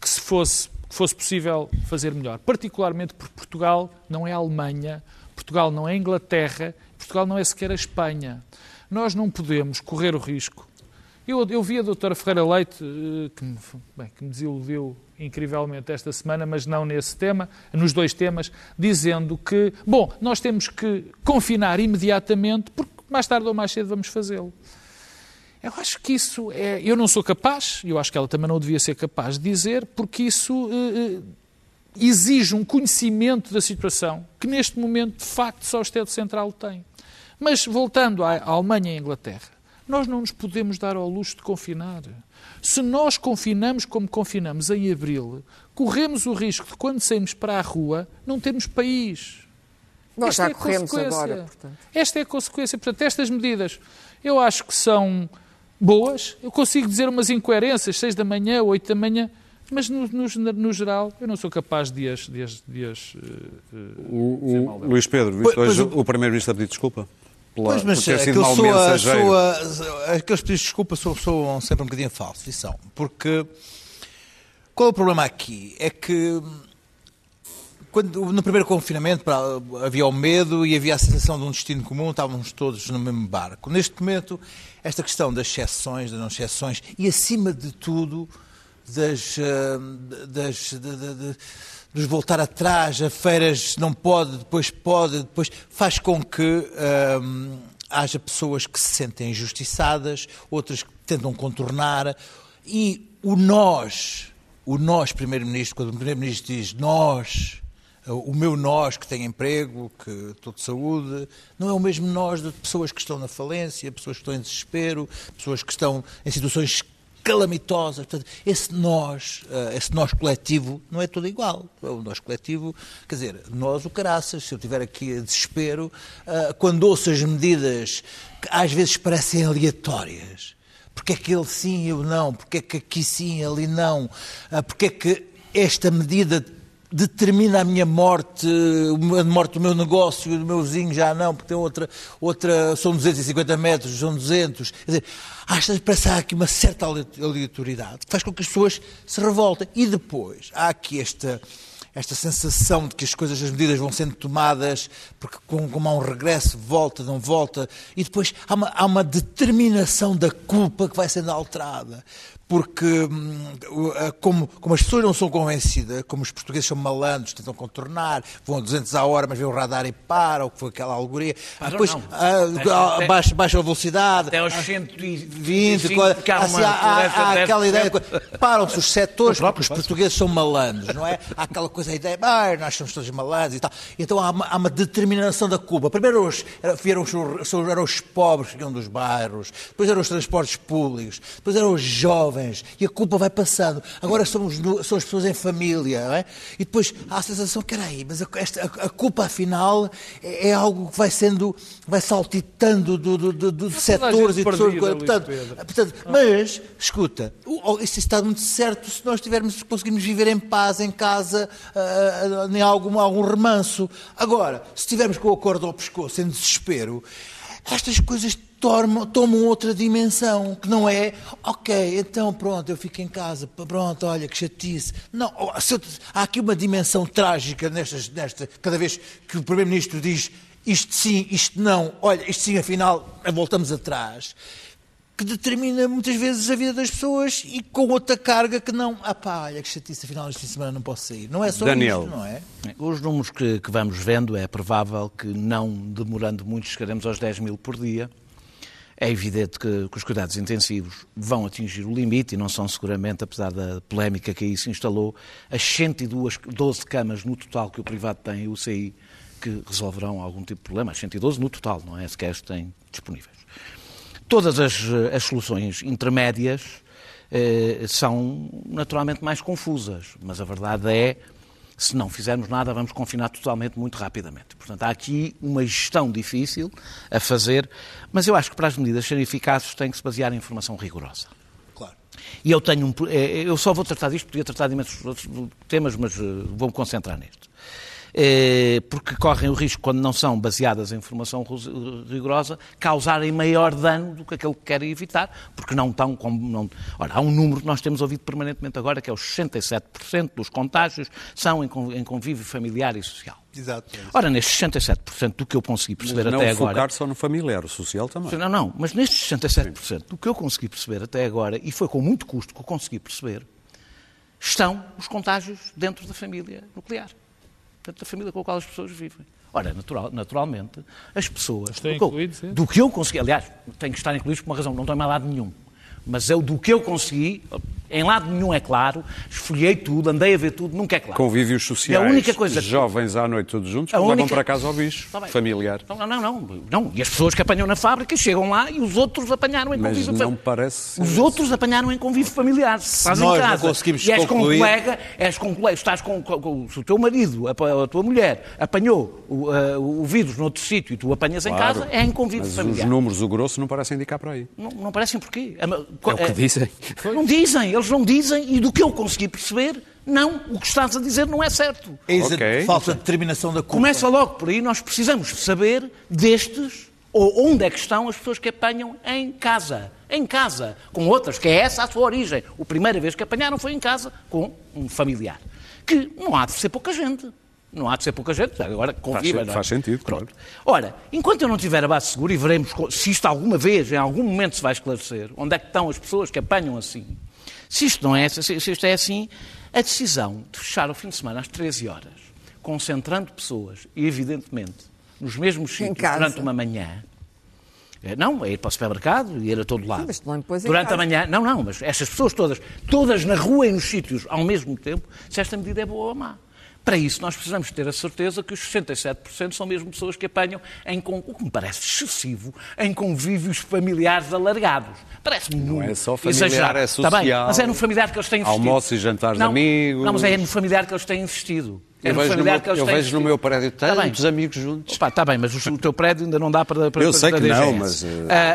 que se fosse, que fosse possível fazer melhor. Particularmente porque Portugal não é a Alemanha, Portugal não é a Inglaterra, Portugal não é sequer a Espanha. Nós não podemos correr o risco. Eu, eu vi a doutora Ferreira Leite, eh, que me, bem, que me desiludiu incrivelmente esta semana, mas não nesse tema, nos dois temas, dizendo que, bom, nós temos que confinar imediatamente, porque mais tarde ou mais cedo vamos fazê-lo. Eu acho que isso é. Eu não sou capaz, eu acho que ela também não devia ser capaz de dizer, porque isso eh, eh, exige um conhecimento da situação que neste momento, de facto, só o Estado Central tem. Mas voltando à à Alemanha e à Inglaterra, nós não nos podemos dar ao luxo de confinar. Se nós confinamos como confinamos em abril, corremos o risco de, quando saímos para a rua, não termos país. Nós Esta já é a corremos consequência. agora, portanto. Esta é a consequência. Portanto, estas medidas eu acho que são boas. Eu consigo dizer umas incoerências, 6 da manhã, 8 da manhã, mas no, no- no geral eu não sou capaz de as. De as, de as, eh, O, o Luís Pedro, Pois- viste hoje pois o, Primeiro-Ministro a pedir desculpa? Pela, Pois, mas por ter sido mau soa, aqueles pedidos de desculpa soam, soam sempre um bocadinho falsos, e são. Porque qual é o problema aqui? É que quando, no primeiro confinamento havia o medo e havia a sensação de um destino comum, estávamos todos no mesmo barco. Neste momento, esta questão das exceções, das não exceções e, acima de tudo, das, ah, das, de- dos voltar atrás, a feiras não pode, depois pode, depois faz com que hum, haja pessoas que se sentem injustiçadas, outras que tentam contornar. E o nós, o nós primeiro-ministro, quando o primeiro-ministro diz nós, o meu nós que tem emprego, que estou de saúde, não é o mesmo nós de pessoas que estão na falência, pessoas que estão em desespero, pessoas que estão em situações calamitosas. Portanto, esse nós, eh, esse nós coletivo não é todo igual. O nós coletivo, quer dizer, nós o caraças, se eu tiver aqui desespero, eh, quando ouço as medidas que às vezes parecem aleatórias, porque é que ele sim e eu não, porque é que aqui sim ali não, eh, porque é que esta medida determina a minha morte, a morte do meu negócio, do meu vizinho já não, porque tem outra, outra são 250 metros, são 200. Quer dizer, há aqui uma certa aleatoriedade que faz com que as pessoas se revoltem. E depois, há aqui esta, esta sensação de que as coisas, as medidas vão sendo tomadas, porque como há um regresso, volta, não volta, e depois há uma, há uma determinação da culpa que vai sendo alterada porque hum, como, como, as pessoas não são convencidas, como os portugueses são malandros, tentam contornar, vão a 200 a hora, mas vê o radar e para, ou que foi aquela alegoria. Param Depois não. ah, Até- baixa, baixa a velocidade. Até aos ah, 120, 20, quando- que há há, há- aquela 10%. ideia, de- param-se os setores, [LAUGHS] porque os portugueses são malandros, não é? Há aquela coisa, a ideia, ah, nós somos todos malandros e tal. Então há uma, há uma determinação da culpa. Primeiro os, era- vieram os, eram os pobres que vinham dos bairros, depois eram os transportes públicos, depois eram os jovens, e a culpa vai passando. Agora somos, são as pessoas em família, não é? E depois há a sensação, peraí, mas a, esta, a, a culpa afinal é, é algo que vai sendo, vai saltitando do, do, do, do- de setores e de pessoas. Portanto, portanto, mas, escuta, isso está muito certo se nós tivermos, conseguirmos viver em paz, em casa, ah, ah, em algum, algum remanso. Agora, se estivermos com o acordo ao pescoço, em desespero, estas coisas tomam, tomam outra dimensão, que não é, ok, então pronto, eu fico em casa, pronto, olha, que chatice. Não, há aqui uma dimensão trágica nestas, nesta, cada vez que o Primeiro-Ministro diz isto sim, isto não, olha, isto sim, afinal, voltamos atrás que determina muitas vezes a vida das pessoas e com outra carga que não. Ah pá, olha que chatice, afinal este fim de semana não posso sair. Não é só Daniel. isto, não é? Os números que, que vamos vendo, é provável que não demorando muito chegaremos aos 10 mil por dia. É evidente que, que os cuidados intensivos vão atingir o limite e não são seguramente, apesar da polémica que aí se instalou, as 112 12 camas no total que o privado tem, o UCI, que resolverão algum tipo de problema. As 112 no total, não é? Sequer as têm disponíveis. Todas as, as soluções intermédias eh, são naturalmente mais confusas, mas a verdade é, se não fizermos nada, vamos confinar totalmente muito rapidamente. Portanto, há aqui uma gestão difícil a fazer, mas eu acho que para as medidas serem eficazes tem que se basear em informação rigorosa. Claro. E eu tenho um, eh, eu só vou tratar disto, podia tratar de imensos outros temas, mas eh, vou-me concentrar neste. Eh, Porque correm o risco, quando não são baseadas em informação ros- rigorosa, causarem maior dano do que aquele que querem evitar, porque não estão como. Não... Ora, há um número que nós temos ouvido permanentemente agora, que é os 67% dos contágios são em con- em convívio familiar e social. Exato. Ora, nestes 67% do que eu consegui perceber Mas não até focar agora. só no familiar, o social também. Não, não, mas nestes 67%, do que eu consegui perceber até agora, e foi com muito custo que eu consegui perceber, estão os contágios dentro da família nuclear. Dentro da família com a qual as pessoas vivem. Ora, natural- naturalmente, as pessoas. Estão incluídos, do que eu consegui, aliás, tem que estar incluídos por uma razão, não estou em mais lado nenhum. Mas eu, do que eu consegui, em lado nenhum é claro, esfolhei tudo, andei a ver tudo, nunca é claro. Convívios sociais, E a única coisa que- jovens à noite todos juntos, A que levam única- para casa ao bicho, bem. familiar. Não, não, não, não, não. E as pessoas que apanham na fábrica chegam lá e os outros apanharam em Mas convívio não familiar. parece Os outros apanharam em convívio familiar. Estás em nós não casa. conseguimos e és concluir- com um colega, és com um colega, estás com, com- com- se o teu marido, a, a tua mulher, apanhou o, a- o vírus noutro sítio e tu apanhas em Claro. casa, é em convívio Mas familiar. os números, o grosso, não parecem indicar para aí. Não, não parecem porquê. É, É o que dizem. Não dizem, eles não dizem, e do que eu consegui perceber, não, o que estás a dizer não é certo. Eis a Ok. falta de determinação da culpa. Começa logo por aí, nós precisamos saber destes, ou onde é que estão as pessoas que apanham em casa. Em casa, com outras, que é essa a sua origem. A primeira vez que apanharam foi em casa, com um familiar. Que não há de ser pouca gente. Não há de ser pouca gente, agora conviva, não é? faz sentido, Pronto. claro. Ora, enquanto eu não tiver a base segura, e veremos se isto alguma vez, em algum momento se vai esclarecer, onde é que estão as pessoas que apanham assim, se isto não é, se isto é assim, A decisão de fechar o fim de semana às 13 horas, concentrando pessoas, e evidentemente, nos mesmos sítios durante uma manhã, é, Não, é ir para o supermercado e ir a todo lado. mas impôs em Durante a manhã, não, não, mas estas pessoas todas, todas na rua e nos sítios ao mesmo tempo, se esta medida é boa ou má. Para isso, nós precisamos ter a certeza que os 67% são mesmo pessoas que apanham, em, o que me parece excessivo, em convívios familiares alargados. Parece-me Não é só familiar, exagerado. é social. mas é no familiar que eles têm insistido. Almoços e jantares de não, amigos. Não, mas é no familiar que eles têm insistido. É Eu no vejo, no meu, eu vejo no meu prédio tantos amigos juntos. Está tá bem, mas o, o teu prédio ainda não dá para, para Eu para sei que não, mas, ah,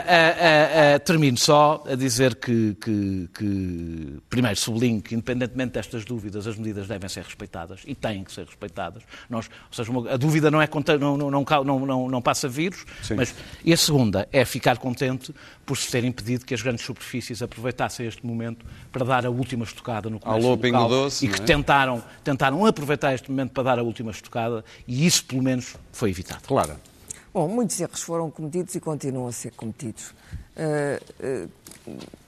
ah, ah, termino só a dizer que, que- que, primeiro, sublinho que, independentemente destas dúvidas, as medidas devem ser respeitadas e têm que ser respeitadas. Nós, ou seja, a dúvida não, é, não, não, não, não, passa vírus, mas, e a segunda é ficar contente por se ter impedido que as grandes superfícies aproveitassem este momento para dar a última estocada no comércio Alô, local Doce, e que é? tentaram, tentaram aproveitar este momento para dar a última estocada e isso, pelo menos, foi evitado. Claro. Bom, muitos erros foram cometidos e continuam a ser cometidos. Eh, eh,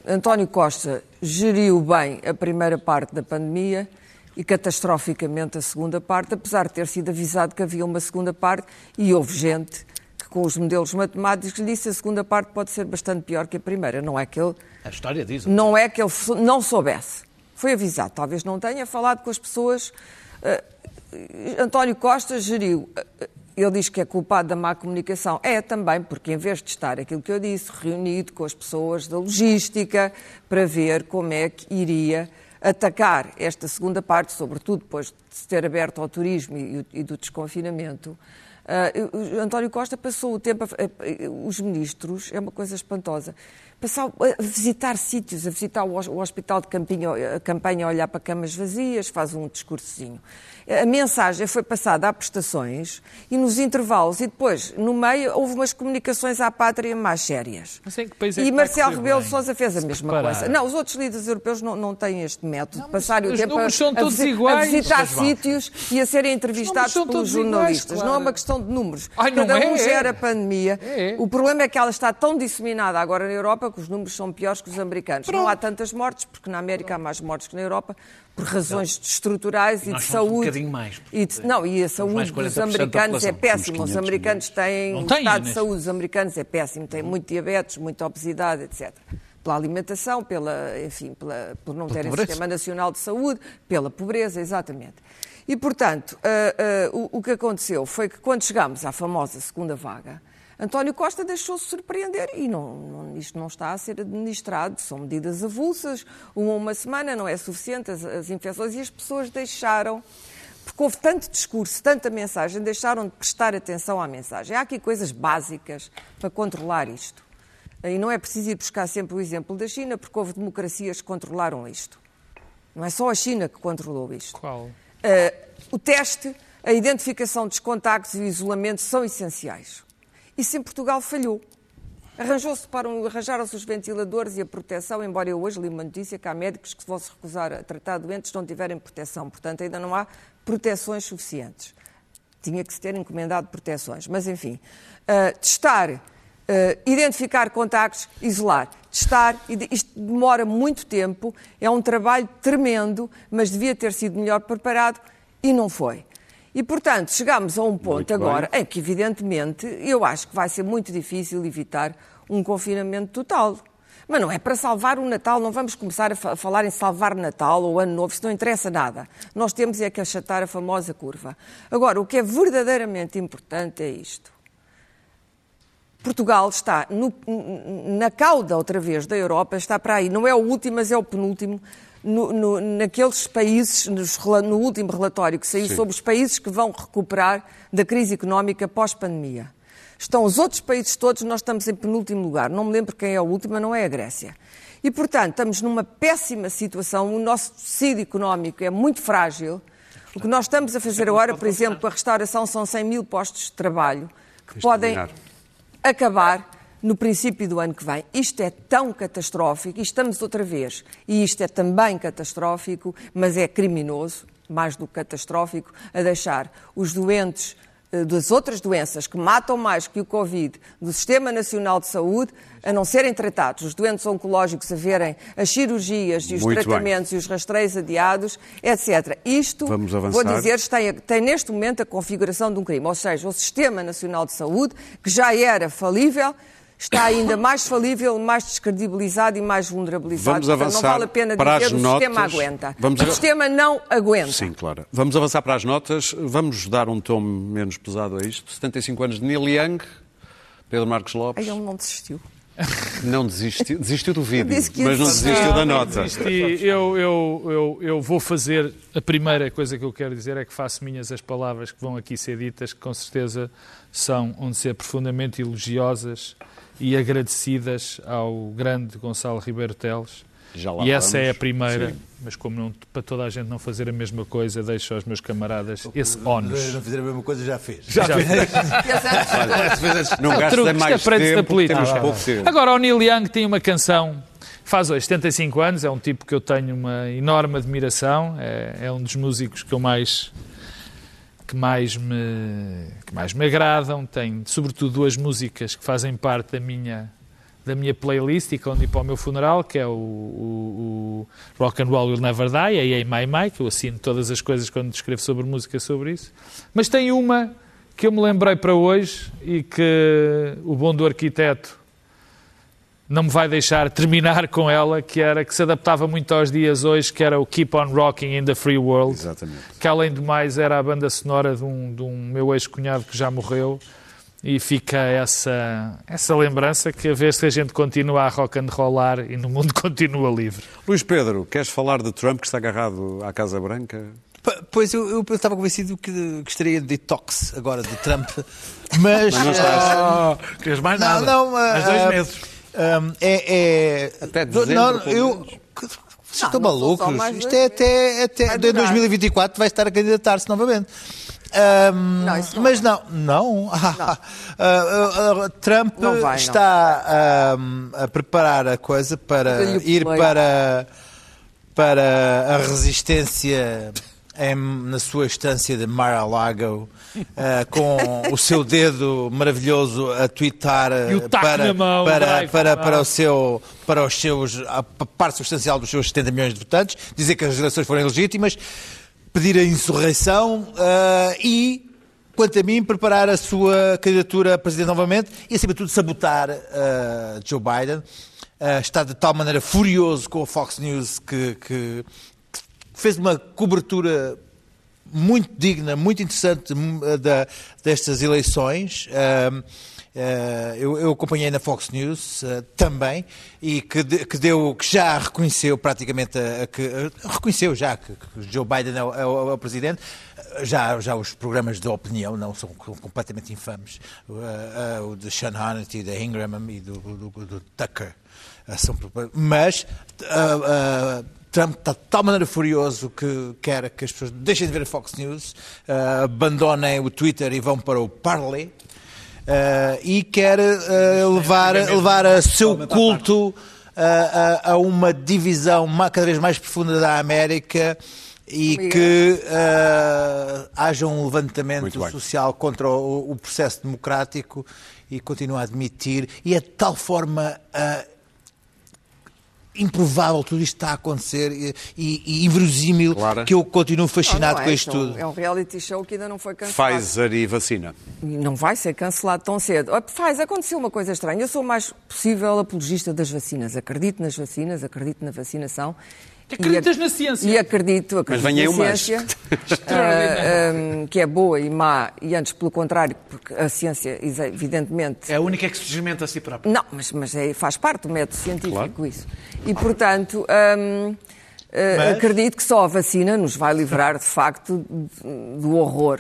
António Costa geriu bem a primeira parte da pandemia e catastroficamente a segunda parte, apesar de ter sido avisado que havia uma segunda parte e houve gente com os modelos matemáticos, lhe disse a segunda parte pode ser bastante pior que a primeira. Não é que ele A história diz. não é que ele não soubesse. Foi avisado. Talvez não tenha falado com as pessoas. Eh, António Costa geriu. eh, Ele diz que é culpado da má comunicação. É também, porque em vez de estar aquilo que eu disse, reunido com as pessoas da logística para ver como é que iria atacar esta segunda parte, sobretudo depois de se ter aberto ao turismo e, e do desconfinamento, o António Costa passou o tempo, a, a- os ministros, é uma coisa espantosa, passou a visitar sítios, a visitar o, hos- o hospital de campinho, a campanha a olhar para camas vazias, faz um discursozinho. A mensagem foi passada a prestações e nos intervalos, e depois, no meio, houve umas comunicações à pátria mais sérias. Mas em que país é e que vai Marcelo Rebelo de Sousa fez a mesma reparar. coisa. Não, os outros líderes europeus não, não têm este método de passarem o os tempo a, números são a todos visi- iguais. a visitar sítios e a serem entrevistados pelos todos iguais, jornalistas. claro. Não é uma questão de números. Ai, não Cada um é, é. gera a pandemia. É. O problema é que ela está tão disseminada agora na Europa que os números são piores que os americanos. Não há tantas mortes, porque na América há mais mortes que na Europa, por razões estruturais e, nós de um saúde. bocadinho mais, E de- não, e a saúde dos 40% da americanos é péssima. Os 500 americanos têm. Não o estado de Inês. saúde dos americanos é péssimo. Têm muito diabetes, muita obesidade, etc. Pela alimentação, pela, enfim, pela, por não terem pobreza. sistema nacional de saúde, pela pobreza, exatamente. E, portanto, ah, ah, o, o que aconteceu foi que quando chegámos à famosa segunda vaga, António Costa deixou-se surpreender e não, não- isto não está a ser administrado. São medidas avulsas, uma uma semana não é suficiente, as, as infecções, e as pessoas deixaram porque houve tanto discurso, tanta mensagem, deixaram de prestar atenção à mensagem. Há aqui coisas básicas para controlar isto. E não é preciso ir buscar sempre o exemplo da China, porque houve democracias que controlaram isto. Não é só a China que controlou isto. Qual? Eh, o teste, a identificação dos contactos e o isolamento são essenciais. Isso em Portugal falhou. Arranjou-se para um- arranjaram-se os ventiladores e a proteção, embora eu hoje li uma notícia que há médicos que se vão se recusar a tratar doentes se não tiverem proteção. Portanto, ainda não há proteções suficientes. Tinha que se ter encomendado proteções. Mas, enfim, ah, testar, ah, identificar contactos, isolar. Testar, e isto demora muito tempo, é um trabalho tremendo, mas devia ter sido melhor preparado e não foi. E, portanto, chegamos a um ponto agora em que, evidentemente, eu acho que vai ser muito difícil evitar um confinamento total. Mas não é para salvar o Natal, não vamos começar a fa- falar em salvar Natal ou Ano Novo, isso não interessa nada. Nós temos é que achatar a famosa curva. Agora, o que é verdadeiramente importante é isto. Portugal está no- na cauda outra vez da Europa, está para aí, não é o último, mas é o penúltimo, no, no- naqueles países, nos no último relatório que saiu sobre os países que vão recuperar da crise económica pós-pandemia. Estão os outros países todos, nós estamos em penúltimo lugar. Não me lembro quem é o último, não é a Grécia. E, portanto, estamos numa péssima situação, o nosso tecido económico é muito frágil. O que nós estamos a fazer agora, por exemplo, com a restauração, são 100 mil postos de trabalho que podem acabar no princípio do ano que vem. Isto é tão catastrófico, e estamos outra vez, e isto é também catastrófico, mas é criminoso, mais do que catastrófico, a deixar os doentes eh, das outras doenças que matam mais que o Covid do Sistema Nacional de Saúde a não serem tratados, os doentes oncológicos a verem as cirurgias e os Muito bem. tratamentos e os rastreios adiados, etc. Isto, vou dizer, tem, tem neste momento a configuração de um crime, ou seja, o Sistema Nacional de Saúde, que já era falível, está ainda mais falível, mais descredibilizado e mais vulnerabilizado. Vamos avançar não vale a pena para dizer as o sistema notas. aguenta. Vamos o a- sistema não aguenta. Sim, claro. Vamos avançar para as notas. Vamos dar um tom menos pesado a isto. 75 anos de Neil Young. Pedro Marcos Lopes Ai, ele não desistiu. [LAUGHS] não desistiu, desistiu do vídeo, mas não desistiu da nota. Eu, eu, eu, eu vou fazer. A primeira coisa que eu quero dizer é que faço minhas as palavras que vão aqui ser ditas, que com certeza são onde ser profundamente elogiosas e agradecidas ao grande Gonçalo Ribeiro Teles. Já lá E essa é a vamos. primeira, Sim. mas como não, para toda a gente não fazer a mesma coisa, deixo aos meus camaradas esse Não ónus. fizer a mesma coisa, já fez. Já fez. [LAUGHS] Não que mais tempo, temos pouco tempo. Agora, o Neil Young tem uma canção, faz hoje 75 anos, é um tipo que eu tenho uma enorme admiração, é, é um dos músicos que eu mais que mais me que mais me agradam, tem sobretudo duas músicas que fazem parte da minha da minha playlist e quando ir para o meu funeral, que é o, o, o Rock and Roll Will Never Die, a Ei My My, que eu assino todas as coisas quando escrevo sobre música sobre isso. Mas tem uma que eu me lembrei para hoje e que o bom do arquiteto não me vai deixar terminar com ela, que era que se adaptava muito aos dias hoje, que era o Keep on Rocking in the Free World, Exatamente. que além do mais era a banda sonora de um, de um meu ex-cunhado que já morreu e fica essa, essa lembrança que a vez que a gente continua a rock and rollar e no mundo [LAUGHS] continua livre. Luís Pedro, queres falar de Trump que está agarrado à Casa Branca? P- Pois eu, eu estava convencido que, que estaria de detox agora de Trump, [LAUGHS] mas. Ah, queres mais Não, nada? não, Mais ah, dois ah, meses. Hum, é, é- Até dezembro, não, eu. Vocês Não, estão não malucos? Isto dois é até, até em durar. 2024 vai estar a candidatar-se novamente. Hum, Não, não mas não, não. [LAUGHS] Ah, ah, ah, Trump Não vai, não. está a preparar a coisa para ir para, para a resistência em- na sua estância de Mar-a-Lago, ah, com o seu dedo maravilhoso a twittar ah, E para, mão, para, drive para, para, mão. o seu, para os seus, a parte substancial dos seus 70 milhões de votantes, dizer que as eleições foram ilegítimas, pedir a insurreição ah, e, quanto a mim, preparar a sua candidatura a presidente novamente e, acima de tudo, sabotar ah, Joe Biden. Ah, está de tal maneira furioso com a Fox News que- que fez uma cobertura muito digna, muito interessante hum, da, destas eleições. Ah, eu, eu acompanhei na Fox News ah, também e que, de- que deu, que já reconheceu praticamente, a, a que, ah, reconheceu já que, que Joe Biden é o, é o- é o presidente. Já, já os programas de opinião não são com- completamente infames. Ah, o de Sean Hannity, da Ingram e do, do, do Tucker. São, mas Trump está de tal maneira furioso que quer que as pessoas deixem de ver a Fox News, ah, abandonem o Twitter e vão para o Parler. ah, e quer ah, levar, levar a seu culto ah, a, a uma divisão cada vez mais profunda da América e que ah, haja um levantamento social contra o, o processo democrático e continua a admitir e é de tal forma ah, improvável tudo isto está a acontecer e, e, e inverosímil Claro. que eu continuo Não, fascinado não é, com isto é um- tudo. É um reality show que ainda não foi cancelado. Pfizer e vacina. Não vai ser cancelado tão cedo. Ah, Faz, aconteceu uma coisa estranha. Eu sou o mais possível apologista das vacinas. Acredito nas vacinas, acredito na vacinação. Acreditas E ac- na ciência? E acredito, acredito Mas venha na mas. ciência, Extraordinário. ah, ah, que é boa e má, e antes pelo contrário, porque a ciência, evidentemente, É a única que se desmenta a si própria. não, mas, mas é- faz parte do método científico Claro. isso. E, portanto, hum, eh, Mas- acredito que só a vacina nos vai livrar, de facto, do horror.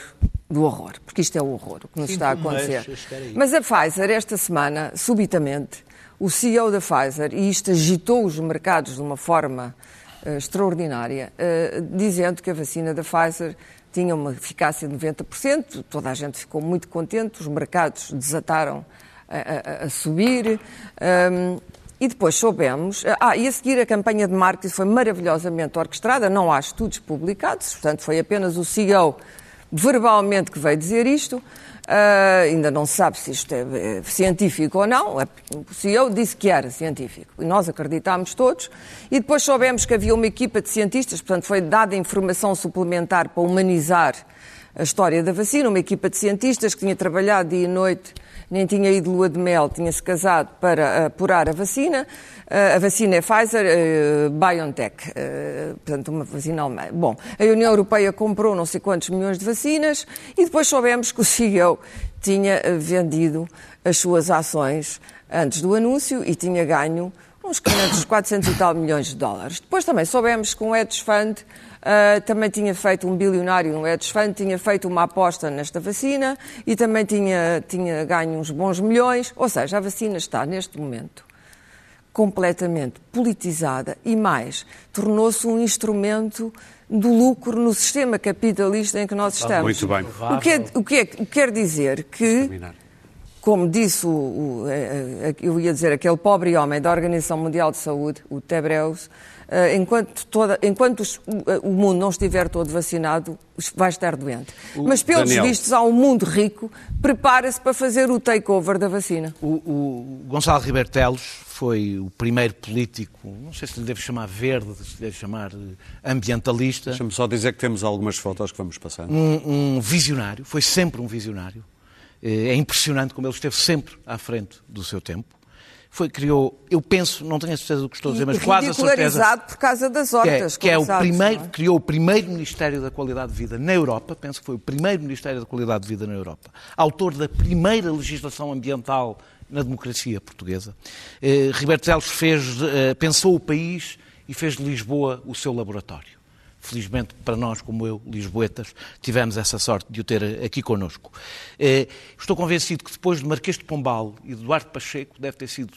Do horror, porque isto é o horror, o que nos está a mas, acontecer. aí. Mas a Pfizer, esta semana, subitamente, o CEO da Pfizer, e isto agitou os mercados de uma forma eh, extraordinária, eh, dizendo que a vacina da Pfizer tinha uma eficácia de 90%, toda a gente ficou muito contente, os mercados desataram a, a- a subir. hum, e depois soubemos. Ah, e a seguir a campanha de marketing foi maravilhosamente orquestrada, não há estudos publicados, portanto foi apenas o CEO verbalmente que veio dizer isto. Uh, ainda não se sabe se isto é, é, científico ou não. O CEO disse que era científico e nós acreditámos todos. E depois soubemos que havia uma equipa de cientistas, portanto, foi dada informação suplementar para humanizar a história da vacina. Uma equipa de cientistas que tinha trabalhado dia e noite, nem tinha ido lua de mel, tinha-se casado para apurar a vacina. Uh, a vacina é Pfizer, uh, BioNTech, uh, portanto, uma vacina alemã. Bom, a União Europeia comprou não sei quantos milhões de vacinas e depois soubemos que o CEO tinha vendido as suas ações antes do anúncio e tinha ganho uns 500, 400 e tal milhões de dólares. Depois também soubemos que um hedge fund Uh, também tinha feito um bilionário um hedge fund, tinha feito uma aposta nesta vacina e também tinha, tinha ganho uns bons milhões. Ou seja, a vacina está neste momento completamente politizada e mais, tornou-se um instrumento do lucro no sistema capitalista em que nós estamos. Muito bem. O que, é, o que, é, quer dizer que, como disse o, o, é, é, eu ia dizer, aquele pobre homem da Organização Mundial de Saúde, o Tebreus, eh, enquanto, toda, enquanto os, o mundo não estiver todo vacinado, vai estar doente. O Mas, pelos Daniel. vistos, há um mundo rico, prepara-se para fazer o takeover da vacina. O, o Gonçalo Ribeiro Teles foi o primeiro político, não sei se lhe devo chamar verde, se lhe devo chamar eh, ambientalista. Deixa-me só dizer que temos algumas fotos que vamos passando. Um, um visionário, foi sempre um visionário. Eh, é impressionante como ele esteve sempre à frente do seu tempo foi, criou, eu penso, não tenho a certeza do que estou a dizer, mas quase a certeza. por causa das hortas. Que é, que é o primeiro, é? criou o primeiro Ministério da Qualidade de Vida na Europa, penso que foi o primeiro Ministério da Qualidade de Vida na Europa, autor da primeira legislação ambiental na democracia portuguesa. Eh, Ribeiro Teles fez, eh, pensou o país e fez de Lisboa o seu laboratório. Felizmente para nós, como eu, lisboetas, tivemos essa sorte de o ter aqui connosco. Eh, estou convencido que depois de Marquês de Pombal e de Eduardo Pacheco deve ter sido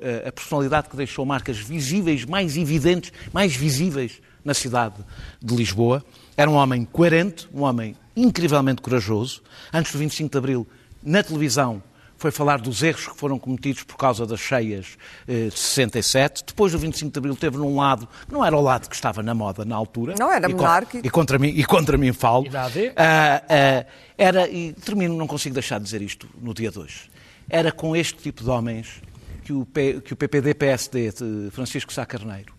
eh, a personalidade que deixou marcas visíveis, mais evidentes, mais visíveis na cidade de Lisboa. Era um homem coerente, um homem incrivelmente corajoso. Antes do 25 de Abril, na televisão, foi falar dos erros que foram cometidos por causa das cheias eh, de 67. Depois do 25 de Abril teve num lado, que não era o lado que estava na moda na altura. Não, era monárquico. E, contra mim, e contra mim falo. Uh, uh, era, e termino, não consigo deixar de dizer isto no dia de hoje. Era com este tipo de homens que o, P, que o PPD-PSD de Francisco Sá Carneiro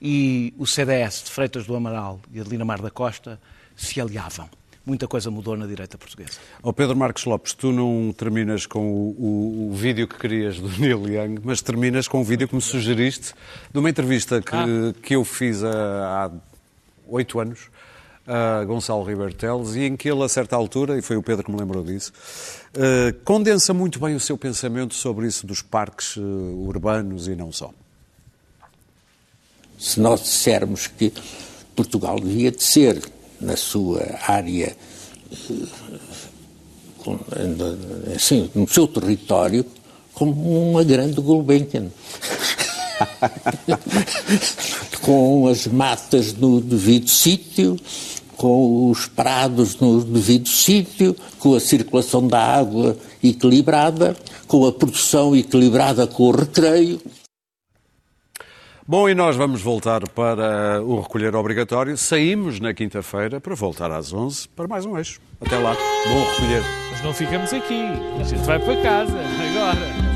e o CDS de Freitas do Amaral e Adelina Mar da Costa se aliavam muita coisa mudou na direita portuguesa. Oh Pedro Marcos Lopes, tu não terminas com o, o, o, vídeo que querias do [LAUGHS] Neil Young, mas terminas com o vídeo que me sugeriste de uma entrevista que, ah. que eu fiz há oito anos a Gonçalo Ribeiro Teles e em que ele, a certa altura, e foi o Pedro que me lembrou disso, uh, condensa muito bem o seu pensamento sobre isso dos parques uh, urbanos e não só. Se nós dissermos que Portugal devia de ser, na sua área, assim, no seu território, como uma grande Gulbenkian. [LAUGHS] com as matas no devido sítio, com os prados no devido sítio, com a circulação da água equilibrada, com a produção equilibrada com o recreio. Bom, e nós vamos voltar para o recolher obrigatório. Saímos na quinta-feira para voltar às 11 para mais um eixo. Até lá. Bom recolher. Mas não ficamos aqui. A gente vai para casa agora.